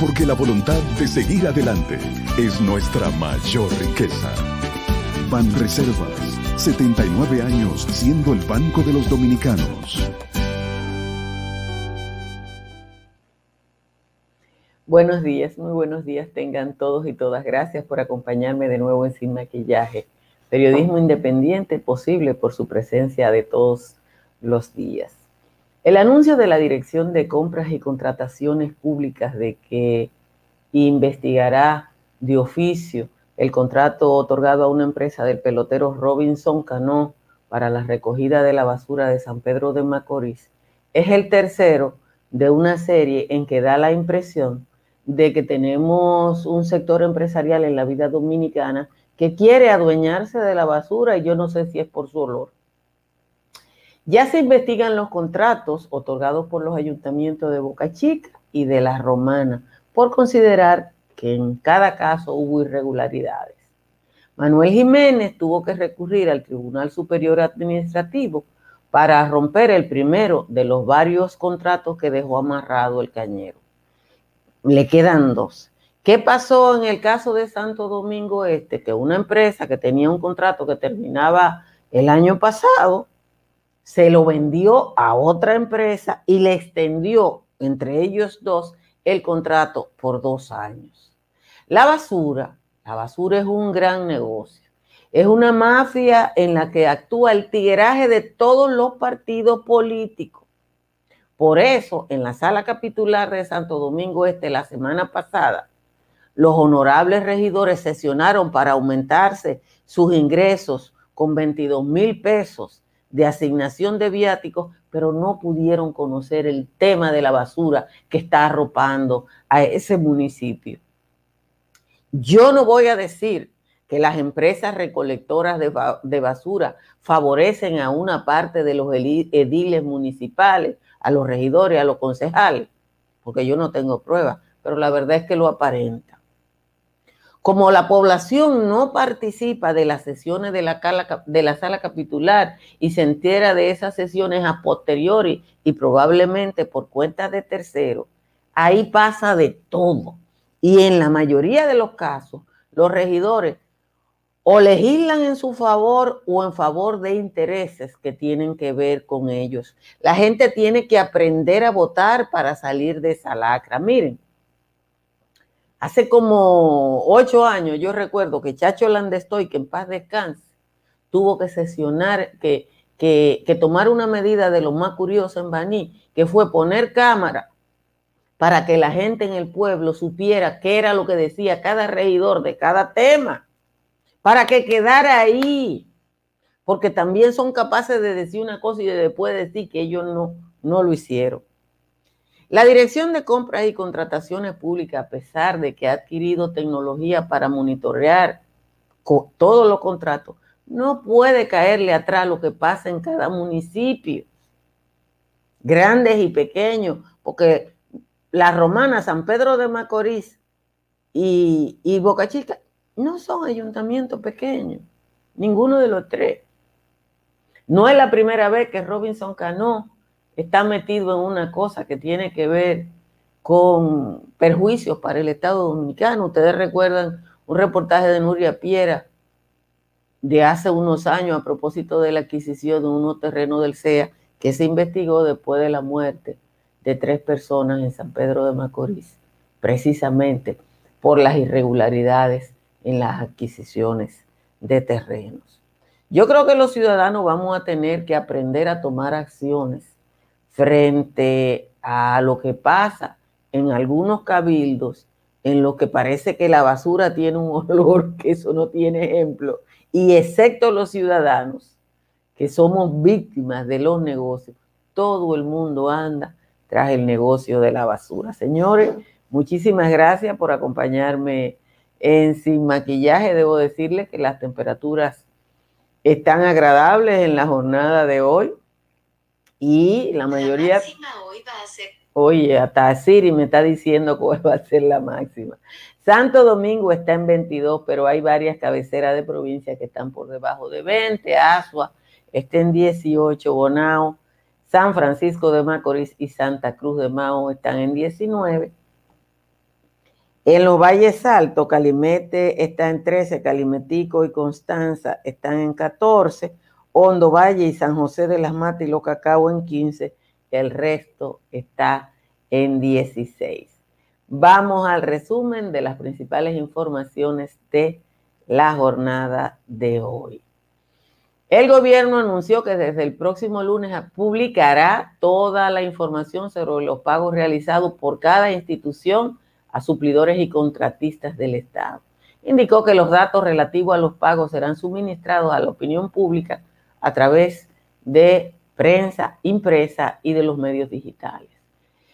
porque la voluntad de seguir adelante es nuestra mayor riqueza. Ban Reservas, 79 años siendo el banco de los dominicanos. Buenos días, muy buenos días tengan todos y todas. Gracias por acompañarme de nuevo en Sin Maquillaje. Periodismo independiente posible por su presencia de todos los días. El anuncio de la Dirección de Compras y Contrataciones Públicas de que investigará de oficio el contrato otorgado a una empresa del pelotero Robinson Cano para la recogida de la basura de San Pedro de Macorís es el tercero de una serie en que da la impresión de que tenemos un sector empresarial en la vida dominicana que quiere adueñarse de la basura y yo no sé si es por su olor. Ya se investigan los contratos otorgados por los ayuntamientos de Boca Chica y de La Romana por considerar que en cada caso hubo irregularidades. Manuel Jiménez tuvo que recurrir al Tribunal Superior Administrativo para romper el primero de los varios contratos que dejó amarrado el cañero. Le quedan dos. ¿Qué pasó en el caso de Santo Domingo Este? Que una empresa que tenía un contrato que terminaba el año pasado, se lo vendió a otra empresa y le extendió entre ellos dos el contrato por dos años. La basura, la basura es un gran negocio. Es una mafia en la que actúa el tigueraje de todos los partidos políticos. Por eso, en la sala capitular de Santo Domingo Este la semana pasada, los honorables regidores sesionaron para aumentarse sus ingresos con 22 mil pesos de asignación de viáticos, pero no pudieron conocer el tema de la basura que está arropando a ese municipio. Yo no voy a decir que las empresas recolectoras de, basura favorecen a una parte de los ediles municipales, a los regidores, a los concejales, porque yo no tengo pruebas, pero la verdad es que lo aparenta. Como la población no participa de las sesiones de la, sala capitular y se entera de esas sesiones a posteriori y probablemente por cuenta de terceros, ahí pasa de todo. Y en la mayoría de los casos, los regidores o legislan en su favor o en favor de intereses que tienen que ver con ellos. La gente tiene que aprender a votar para salir de esa lacra. Miren, Hace como ocho años yo recuerdo que Chacho Landestoy, que en paz descanse, tuvo que sesionar, que, que, tomar una medida de lo más curioso en Baní, que fue poner cámara para que la gente en el pueblo supiera qué era lo que decía cada regidor de cada tema, para que quedara ahí, porque también son capaces de decir una cosa y de después decir que ellos no, no lo hicieron. La Dirección de Compras y Contrataciones Públicas, a pesar de que ha adquirido tecnología para monitorear todos los contratos, no puede caerle atrás lo que pasa en cada municipio, grandes y pequeños, porque la Romana, San Pedro de Macorís y, y Boca Chica no son ayuntamientos pequeños, ninguno de los tres. No es la primera vez que Robinson Cano está metido en una cosa que tiene que ver con perjuicios para el Estado Dominicano. Ustedes recuerdan un reportaje de Nuria Piera de hace unos años a propósito de la adquisición de unos terrenos del CEA que se investigó después de la muerte de tres personas en San Pedro de Macorís, precisamente por las irregularidades en las adquisiciones de terrenos. Yo creo que los ciudadanos vamos a tener que aprender a tomar acciones frente a lo que pasa en algunos cabildos en lo que parece que la basura tiene un olor que eso no tiene ejemplo, y excepto los ciudadanos, que somos víctimas de los negocios, todo el mundo anda tras el negocio de la basura. Señores, muchísimas gracias por acompañarme en Sin Maquillaje. Debo decirles que las temperaturas están agradables en la jornada de hoy y la mayoría... hoy va a ser Oye, hasta Siri me está diciendo cuál va a ser la máxima. Santo Domingo está en 22, pero hay varias cabeceras de provincia que están por debajo de 20. Asua está en 18, Bonao, San Francisco de Macorís y Santa Cruz de Mao están en 19. En los Valles Altos, Calimete está en 13, Calimetico y Constanza están en 14, Hondo Valle y San José de las Matas y Los Cacao en 15 el resto está en 16. Vamos al resumen de las principales informaciones de la jornada de hoy. El gobierno anunció que desde el próximo lunes publicará toda la información sobre los pagos realizados por cada institución a suplidores y contratistas del Estado. Indicó que los datos relativos a los pagos serán suministrados a la opinión pública a través de prensa impresa y de los medios digitales.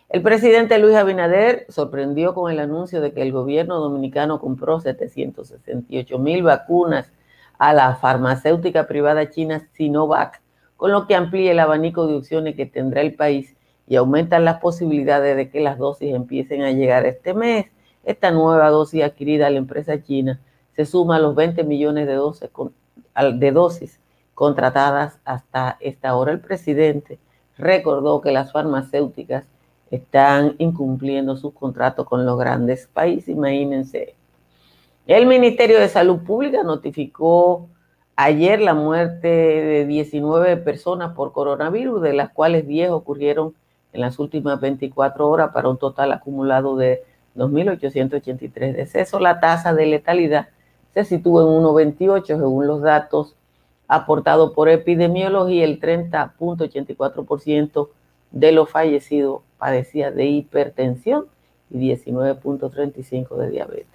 El presidente Luis Abinader sorprendió con el anuncio de que el gobierno dominicano compró 768 mil vacunas a la farmacéutica privada china Sinovac, con lo que amplía el abanico de opciones que tendrá el país y aumentan las posibilidades de que las dosis empiecen a llegar este mes. Esta nueva dosis adquirida a la empresa china se suma a los 20 millones de dosis, de dosis contratadas hasta esta hora. El presidente recordó que las farmacéuticas están incumpliendo sus contratos con los grandes países. Imagínense. El Ministerio de Salud Pública notificó ayer la muerte de 19 personas por coronavirus, de las cuales 10 ocurrieron en las últimas 24 horas para un total acumulado de 2.883 decesos. La tasa de letalidad se sitúa en 1,28 según los datos aportado por epidemiología, el 30.84% de los fallecidos padecía de hipertensión y 19.35% de diabetes.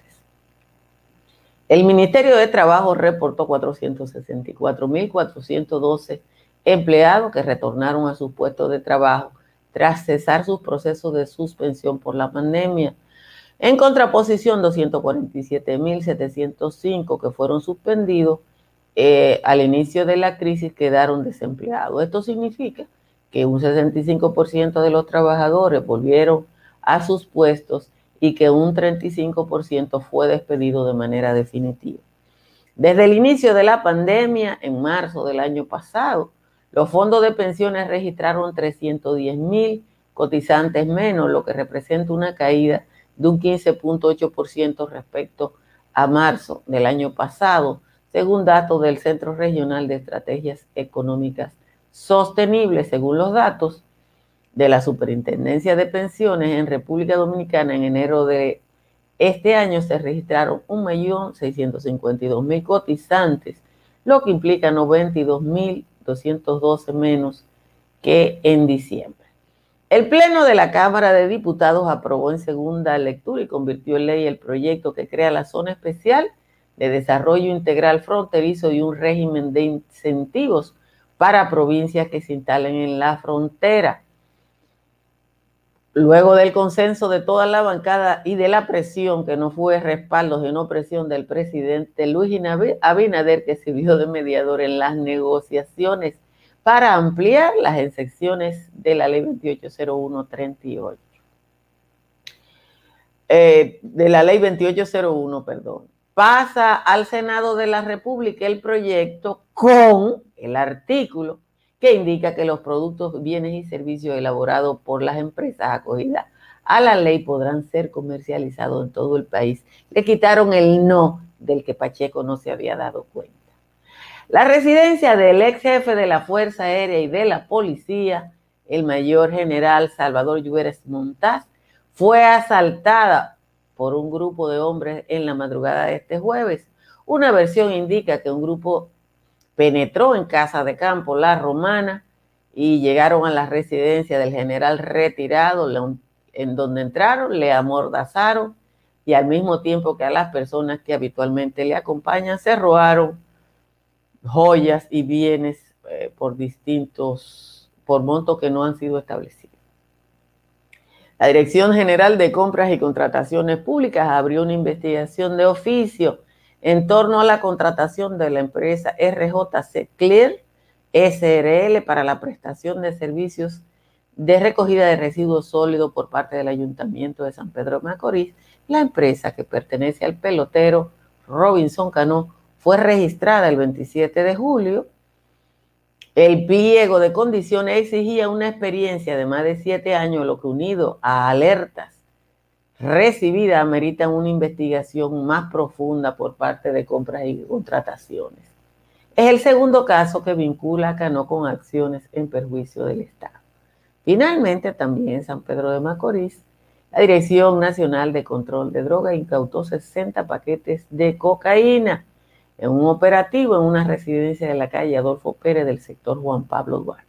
El Ministerio de Trabajo reportó 464.412 empleados que retornaron a sus puestos de trabajo tras cesar sus procesos de suspensión por la pandemia. En contraposición, 247.705 que fueron suspendidos eh, al inicio de la crisis quedaron desempleados. Esto significa que un 65% de los trabajadores volvieron a sus puestos y que un 35% fue despedido de manera definitiva. Desde el inicio de la pandemia, en marzo del año pasado, los fondos de pensiones registraron 310 mil cotizantes menos, lo que representa una caída de un 15.8% respecto a marzo del año pasado, según datos del Centro Regional de Estrategias Económicas Sostenibles, según los datos de la Superintendencia de Pensiones en República Dominicana en enero de este año se registraron 1.652.000 cotizantes, lo que implica 92.212 menos que en diciembre. El Pleno de la Cámara de Diputados aprobó en segunda lectura y convirtió en ley el proyecto que crea la zona especial de desarrollo integral fronterizo y un régimen de incentivos para provincias que se instalen en la frontera. Luego del consenso de toda la bancada y de la presión, que no fue respaldo, sino presión del presidente Luis Abinader, que sirvió de mediador en las negociaciones para ampliar las excepciones de la ley 280138. Eh, de la ley 2801, perdón pasa al Senado de la República el proyecto con el artículo que indica que los productos, bienes y servicios elaborados por las empresas acogidas a la ley podrán ser comercializados en todo el país. Le quitaron el no del que Pacheco no se había dado cuenta. La residencia del ex jefe de la Fuerza Aérea y de la Policía, el mayor general Salvador Lluveres Montaz, fue asaltada por un grupo de hombres en la madrugada de este jueves. Una versión indica que un grupo penetró en casa de campo La Romana y llegaron a la residencia del general retirado en donde entraron, le amordazaron y al mismo tiempo que a las personas que habitualmente le acompañan se robaron joyas y bienes eh, por distintos, por montos que no han sido establecidos. La Dirección General de Compras y Contrataciones Públicas abrió una investigación de oficio en torno a la contratación de la empresa RJC Clear SRL para la prestación de servicios de recogida de residuos sólidos por parte del Ayuntamiento de San Pedro de Macorís. La empresa que pertenece al pelotero Robinson Cano fue registrada el 27 de julio. El pliego de condiciones exigía una experiencia de más de siete años, lo que unido a alertas recibidas ameritan una investigación más profunda por parte de compras y contrataciones. Es el segundo caso que vincula a Cano con acciones en perjuicio del Estado. Finalmente, también en San Pedro de Macorís, la Dirección Nacional de Control de Drogas incautó 60 paquetes de cocaína en un operativo en una residencia de la calle Adolfo Pérez del sector Juan Pablo Duarte.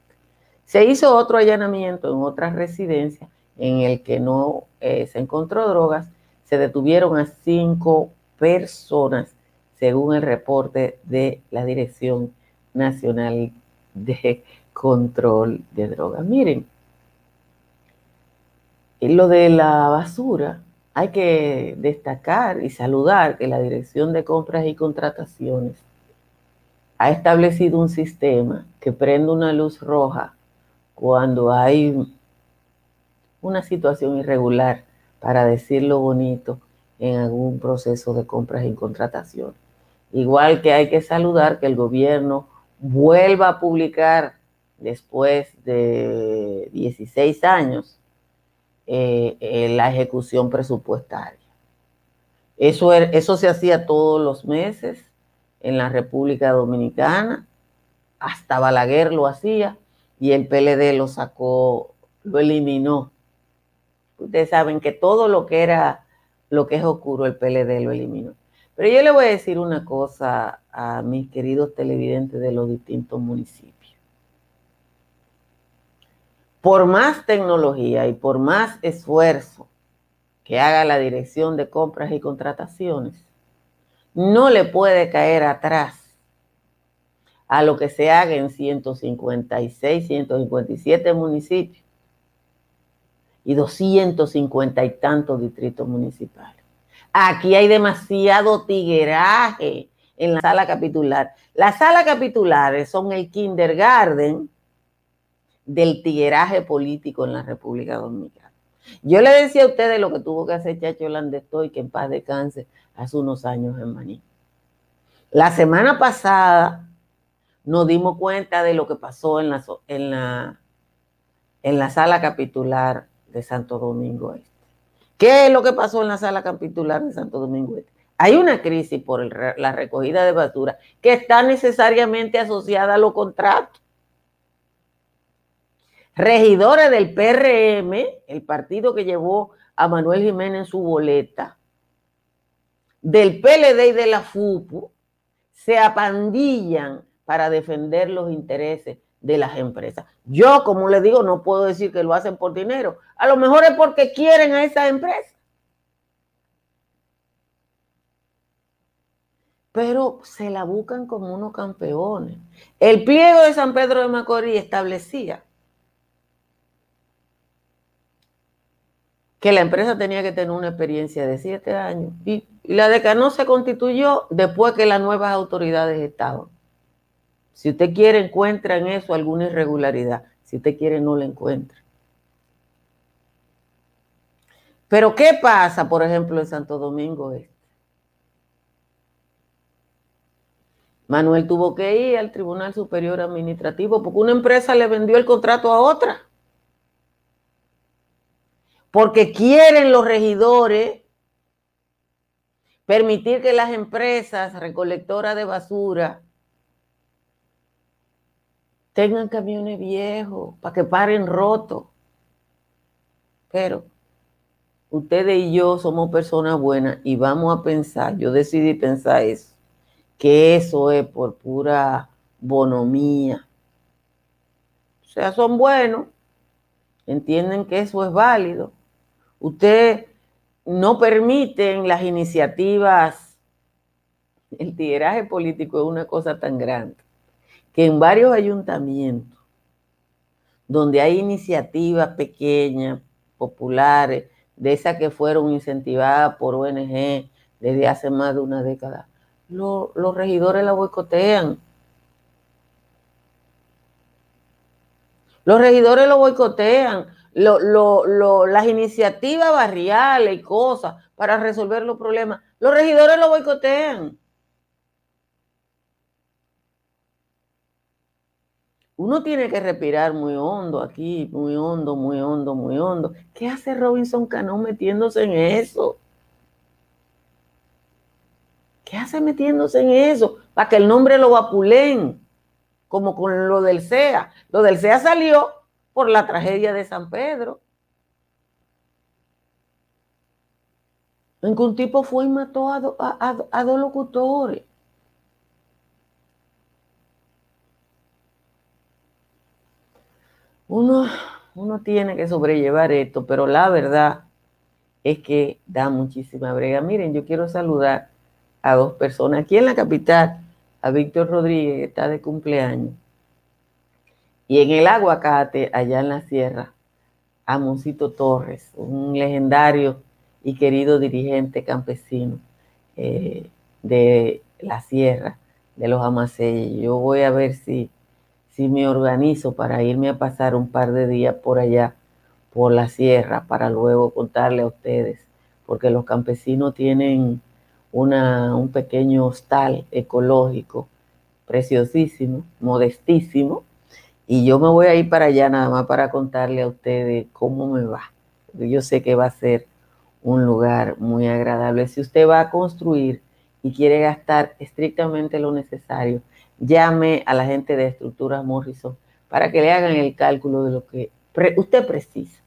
Se hizo otro allanamiento en otra residencia en el que no eh, se encontró drogas. Se detuvieron a cinco personas según el reporte de la Dirección Nacional de Control de Drogas. Miren, lo de la basura, hay que destacar y saludar que la Dirección de Compras y Contrataciones ha establecido un sistema que prende una luz roja cuando hay una situación irregular, para decirlo bonito, en algún proceso de compras y contrataciones. Igual que hay que saludar que el gobierno vuelva a publicar después de 16 años eh, eh, la ejecución presupuestaria. Eso, er, eso se hacía todos los meses en la República Dominicana, hasta Balaguer lo hacía y el PLD lo sacó, lo eliminó. Ustedes saben que todo lo que era, lo que es oscuro, el PLD lo eliminó. Pero yo le voy a decir una cosa a mis queridos televidentes de los distintos municipios. Por más tecnología y por más esfuerzo que haga la dirección de compras y contrataciones, no le puede caer atrás a lo que se haga en 156, 157 municipios y 250 y tantos distritos municipales. Aquí hay demasiado tigueraje en la sala capitular. Las salas capitulares son el kindergarten del tigueraje político en la República Dominicana. Yo le decía a ustedes lo que tuvo que hacer Chacho Landestoy, que en paz descanse, hace unos años en Maní. La semana pasada nos dimos cuenta de lo que pasó en la, en la, en la sala capitular de Santo Domingo Este. ¿Qué es lo que pasó en la sala capitular de Santo Domingo Este? Hay una crisis por la recogida de basura que está necesariamente asociada a los contratos. Regidores del PRM, el partido que llevó a Manuel Jiménez en su boleta, del PLD y de la FUPU, se apandillan para defender los intereses de las empresas. Yo, como le digo, no puedo decir que lo hacen por dinero. A lo mejor es porque quieren a esa empresa. Pero se la buscan como unos campeones. El pliego de San Pedro de Macorís establecía que la empresa tenía que tener una experiencia de siete años y, la de Cano se constituyó después que las nuevas autoridades estaban. Si usted quiere, encuentra en eso alguna irregularidad. Si usted quiere, no la encuentra. Pero ¿qué pasa, por ejemplo, en Santo Domingo Este? Manuel tuvo que ir al Tribunal Superior Administrativo porque una empresa le vendió el contrato a otra. Porque quieren los regidores permitir que las empresas recolectoras de basura tengan camiones viejos para que paren rotos. Pero ustedes y yo somos personas buenas y vamos a pensar, yo decidí pensar eso, que eso es por pura bonomía. O sea, son buenos, entienden que eso es válido, Usted no permiten las iniciativas. El tiraje político es una cosa tan grande que en varios ayuntamientos donde hay iniciativas pequeñas, populares, de esas que fueron incentivadas por ONG desde hace más de una década, los regidores la boicotean. Los regidores lo boicotean. Las iniciativas barriales y cosas para resolver los problemas, los regidores lo boicotean. Uno tiene que respirar muy hondo aquí, muy hondo, muy hondo, muy hondo. ¿Qué hace Robinson Cano metiéndose en eso? ¿Qué hace metiéndose en eso? Para que el nombre lo vapulen, como con lo del CEA. Lo del CEA salió por la tragedia de San Pedro. En que un tipo fue y mató a dos locutores. Uno, uno tiene que sobrellevar esto, pero la verdad es que da muchísima brega. Miren, yo quiero saludar a dos personas. Aquí en la capital, a Víctor Rodríguez, que está de cumpleaños. Y en el aguacate, allá en la sierra, a Moncito Torres, un legendario y querido dirigente campesino eh, de la sierra, de los Amaseyes. Yo voy a ver si si me organizo para irme a pasar un par de días por allá, por la sierra, para luego contarle a ustedes, porque los campesinos tienen una, un pequeño hostal ecológico preciosísimo, modestísimo, y yo me voy a ir para allá nada más para contarle a ustedes cómo me va, yo sé que va a ser un lugar muy agradable. Si usted va a construir y quiere gastar estrictamente lo necesario, llame a la gente de Estructuras Morrison para que le hagan el cálculo de lo que usted precisa.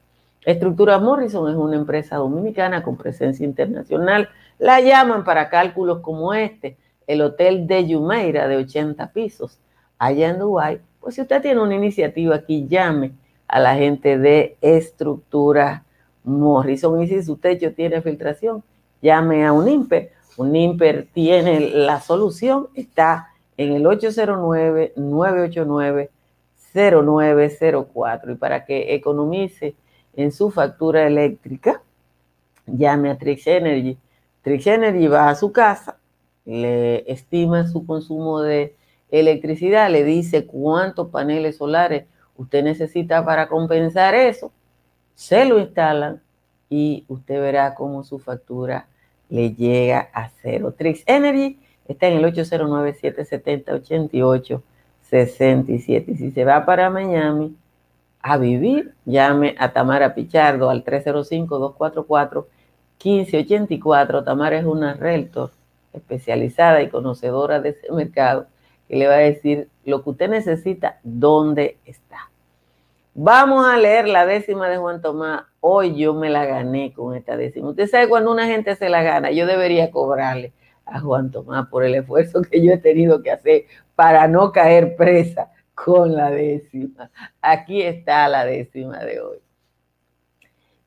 Estructuras Morrison es una empresa dominicana con presencia internacional. La llaman para cálculos como este, el Hotel de Yumeira de 80 pisos, allá en Dubái. Pues si usted tiene una iniciativa aquí, llame a la gente de Estructuras Morrison. Y si su techo tiene filtración, llame a un IMPER. Un IMPER tiene la solución, está en el 809-989-0904. Y para que economice en su factura eléctrica, llame a Trix Energy. Trix Energy va a su casa, le estima su consumo de electricidad, le dice cuántos paneles solares usted necesita para compensar eso, se lo instalan y usted verá cómo su factura le llega a cero. Trix Energy está en el 809-770-8867. Y si se va para Miami a vivir, llame a Tamara Pichardo al 305-244-1584. Tamara es una realtor especializada y conocedora de ese mercado que le va a decir lo que usted necesita, dónde está. Vamos a leer la décima de Juan Tomás. Hoy yo me la gané con esta décima. Usted sabe cuando una gente se la gana, yo debería cobrarle a Juan Tomás por el esfuerzo que yo he tenido que hacer para no caer presa con la décima. Aquí está la décima de hoy.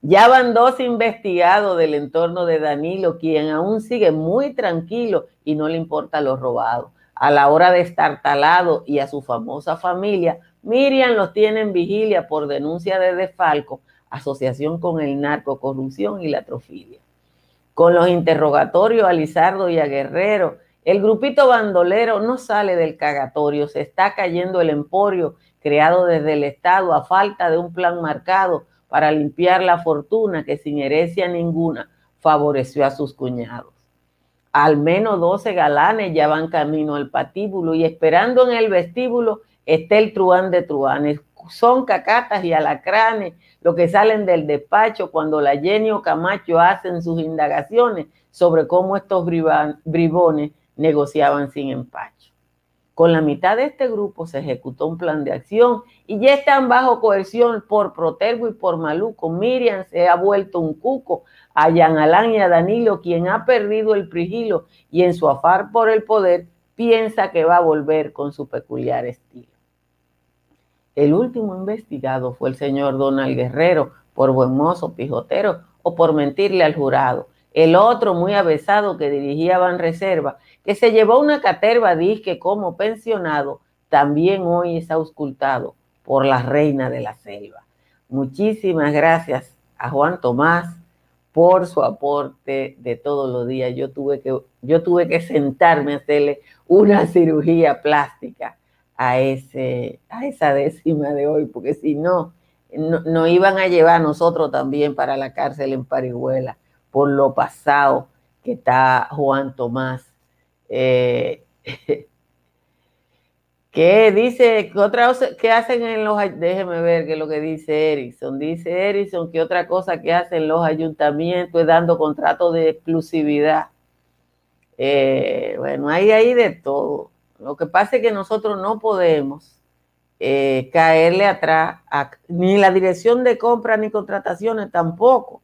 Ya van dos investigados del entorno de Danilo, quien aún sigue muy tranquilo y no le importa lo robado. A la hora de estar talado y a su famosa familia, Miriam los tiene en vigilia por denuncia de desfalco, asociación con el narco, corrupción y la atrofilia con los interrogatorios a Lizardo y a Guerrero. El grupito bandolero no sale del cagatorio, se está cayendo el emporio creado desde el Estado a falta de un plan marcado para limpiar la fortuna que sin herencia ninguna favoreció a sus cuñados. Al menos 12 galanes ya van camino al patíbulo y esperando en el vestíbulo está el truán de truanes. Son cacatas y alacranes lo que salen del despacho cuando la Jenny o Camacho hacen sus indagaciones sobre cómo estos bribones negociaban sin empacho. Con la mitad de este grupo se ejecutó un plan de acción y ya están bajo coerción por Protergo y por Maluco. Miriam se ha vuelto un cuco a Yan Alán y a Danilo, quien ha perdido el prigilo y en su afar por el poder piensa que va a volver con su peculiar estilo. El último investigado fue el señor Donald Guerrero por buen mozo, pijotero, o por mentirle al jurado. El otro, muy avesado, que dirigía Banreserva, que se llevó una caterva disque como pensionado, también hoy es auscultado por la reina de la selva. Muchísimas gracias a Juan Tomás por su aporte de todos los días. Yo tuve que, yo tuve que sentarme a hacerle una cirugía plástica a, ese, a esa décima de hoy, porque si no, no, nos iban a llevar nosotros también para la cárcel en Parihuela por lo pasado que está Juan Tomás. Eh, ¿Qué dice? ¿Qué otra cosa que hacen en los déjeme ver qué es lo que dice Erickson? Dice Erickson que otra cosa que hacen los ayuntamientos es dando contratos de exclusividad. Eh, bueno, hay ahí de todo. Lo que pasa es que nosotros no podemos eh, caerle atrás, ni la dirección de compra ni contrataciones tampoco.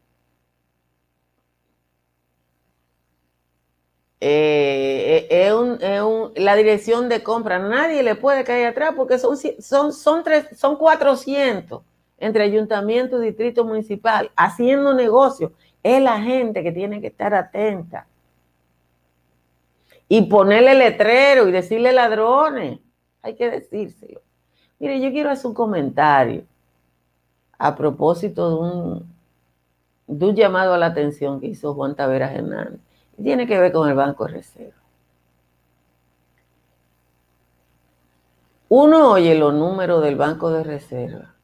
Eh, es, un, la dirección de compra. Nadie le puede caer atrás porque son, son, son, tres, son 400 entre ayuntamiento y distrito municipal haciendo negocios. Es la gente que tiene que estar atenta. Y ponerle letrero y decirle ladrones. Hay que decírselo. Mire, yo quiero hacer un comentario a propósito de un, un llamado a la atención que hizo Juan Taveras Hernández tiene que ver con el Banco de Reserva. Uno oye los números del Banco de Reserva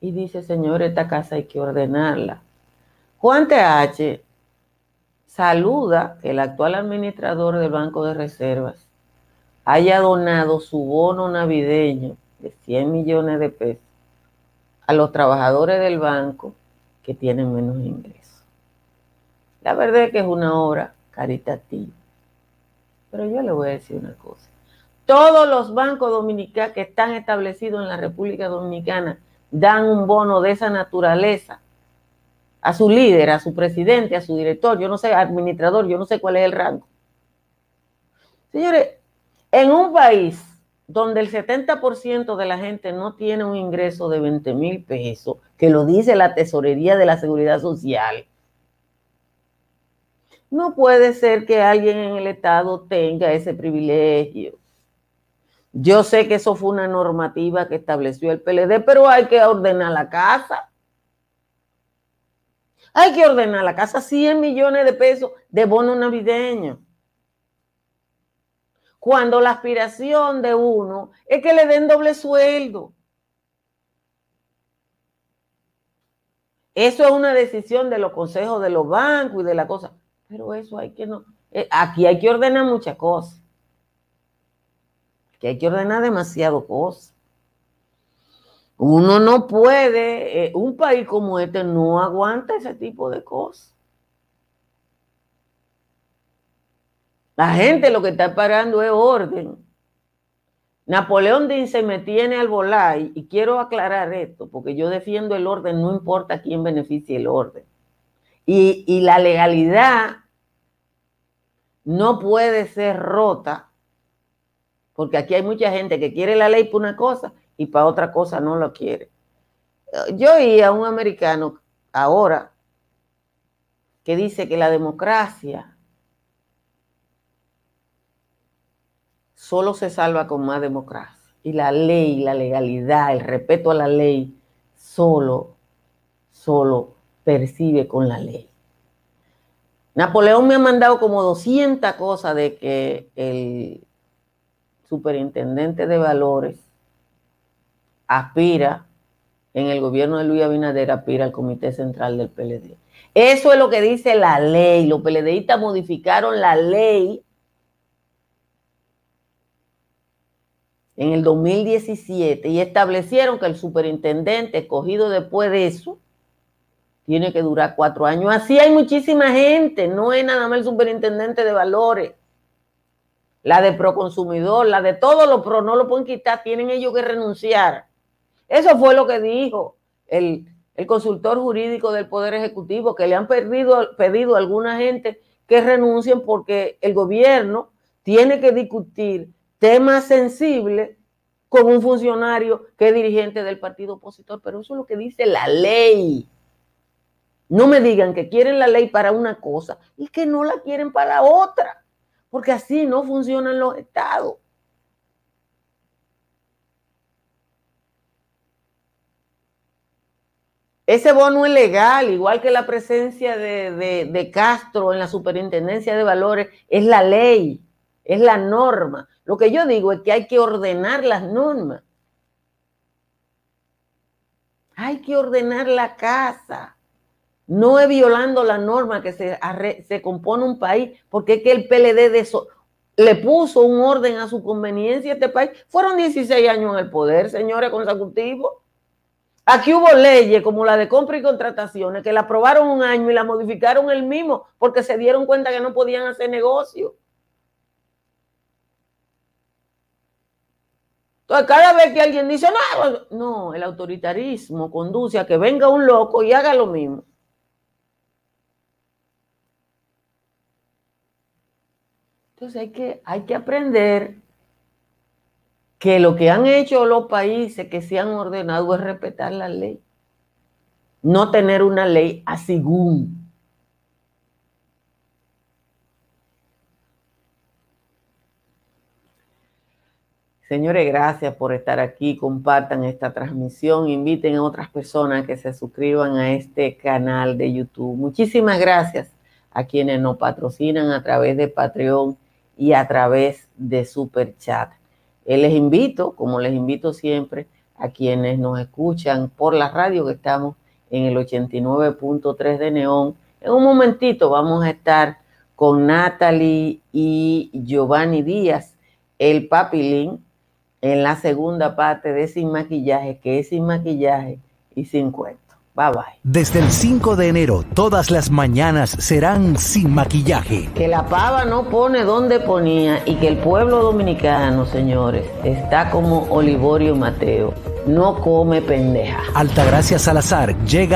y dice, señor, esta casa hay que ordenarla. Juan TH saluda que el actual administrador del Banco de Reservas haya donado su bono navideño de 100 millones de pesos a los trabajadores del banco que tienen menos ingresos. La verdad es que es una obra caritativa. Pero yo le voy a decir una cosa. Todos los bancos dominicanos que están establecidos en la República Dominicana dan un bono de esa naturaleza a su líder, a su presidente, a su director, yo no sé, administrador, yo no sé cuál es el rango. Señores, en un país donde el 70% de la gente no tiene un ingreso de 20 mil pesos, que lo dice la Tesorería de la Seguridad Social, no puede ser que alguien en el Estado tenga ese privilegio. Yo sé que eso fue una normativa que estableció el PLD, pero hay que ordenar la casa. Hay que ordenar la casa 100 millones de pesos de bono navideño. Cuando la aspiración de uno es que le den doble sueldo. Eso es una decisión de los consejos de los bancos y de la cosa. Pero eso hay que no. Eh, aquí hay que ordenar muchas cosas. Aquí hay que ordenar demasiado cosas. Uno no puede, eh, un país como este no aguanta ese tipo de cosas. La gente lo que está parando es orden. Napoleón dice, me tiene al volar, y quiero aclarar esto, porque yo defiendo el orden, no importa quién beneficie el orden. Y, la legalidad no puede ser rota, porque aquí hay mucha gente que quiere la ley para una cosa y para otra cosa no lo quiere. Yo oí a un americano ahora que dice que la democracia solo se salva con más democracia. Y la ley, la legalidad, el respeto a la ley, solo, solo percibe con la ley. Napoleón me ha mandado como 200 cosas de que el superintendente de valores aspira en el gobierno de Luis Abinader, aspira al comité central del PLD. Eso es lo que dice la ley. Los PLDistas modificaron la ley en el 2017 y establecieron que el superintendente escogido después de eso tiene que durar cuatro años. Así hay muchísima gente, no es nada más el superintendente de valores, la de proconsumidor, la de todos los pro, no lo pueden quitar, tienen ellos que renunciar. Eso fue lo que dijo el, consultor jurídico del Poder Ejecutivo, que le han perdido, pedido a alguna gente que renuncien porque el gobierno tiene que discutir temas sensibles con un funcionario que es dirigente del partido opositor, pero eso es lo que dice la ley. No me digan que quieren la ley para una cosa y que no la quieren para otra, porque así no funcionan los estados. Ese bono es legal, igual que la presencia de, Castro en la superintendencia de valores, es la ley, es la norma. Lo que yo digo es que hay que ordenar las normas. Hay que ordenar la casa. No es violando la norma que se, se compone un país, porque es que el PLD de eso, le puso un orden a su conveniencia a este país. Fueron 16 años en el poder, señores consecutivos. Aquí hubo leyes como la de compra y contrataciones que la aprobaron un año y la modificaron el mismo porque se dieron cuenta que no podían hacer negocio. Entonces, cada vez que alguien dice, no, no, el autoritarismo conduce a que venga un loco y haga lo mismo. Entonces hay que, hay que aprender que lo que han hecho los países que se han ordenado es respetar la ley, no tener una ley a según. Señores, gracias por estar aquí. Compartan esta transmisión. Inviten a otras personas que se suscriban a este canal de YouTube. Muchísimas gracias a quienes nos patrocinan a través de Patreon y a través de Super Chat. Eh, les invito, como les invito siempre, a quienes nos escuchan por la radio que estamos en el 89.3 de Neón. En un momentito vamos a estar con Natalie y Giovanni Díaz, el papilín, en la segunda parte de Sin Maquillaje, que es sin maquillaje y sin cuento. Bye bye. Desde el 5 de enero, todas las mañanas serán sin maquillaje. Que la pava no pone donde ponía y que el pueblo dominicano, señores, está como Olivorio Mateo. No come pendeja. Altagracia Salazar llega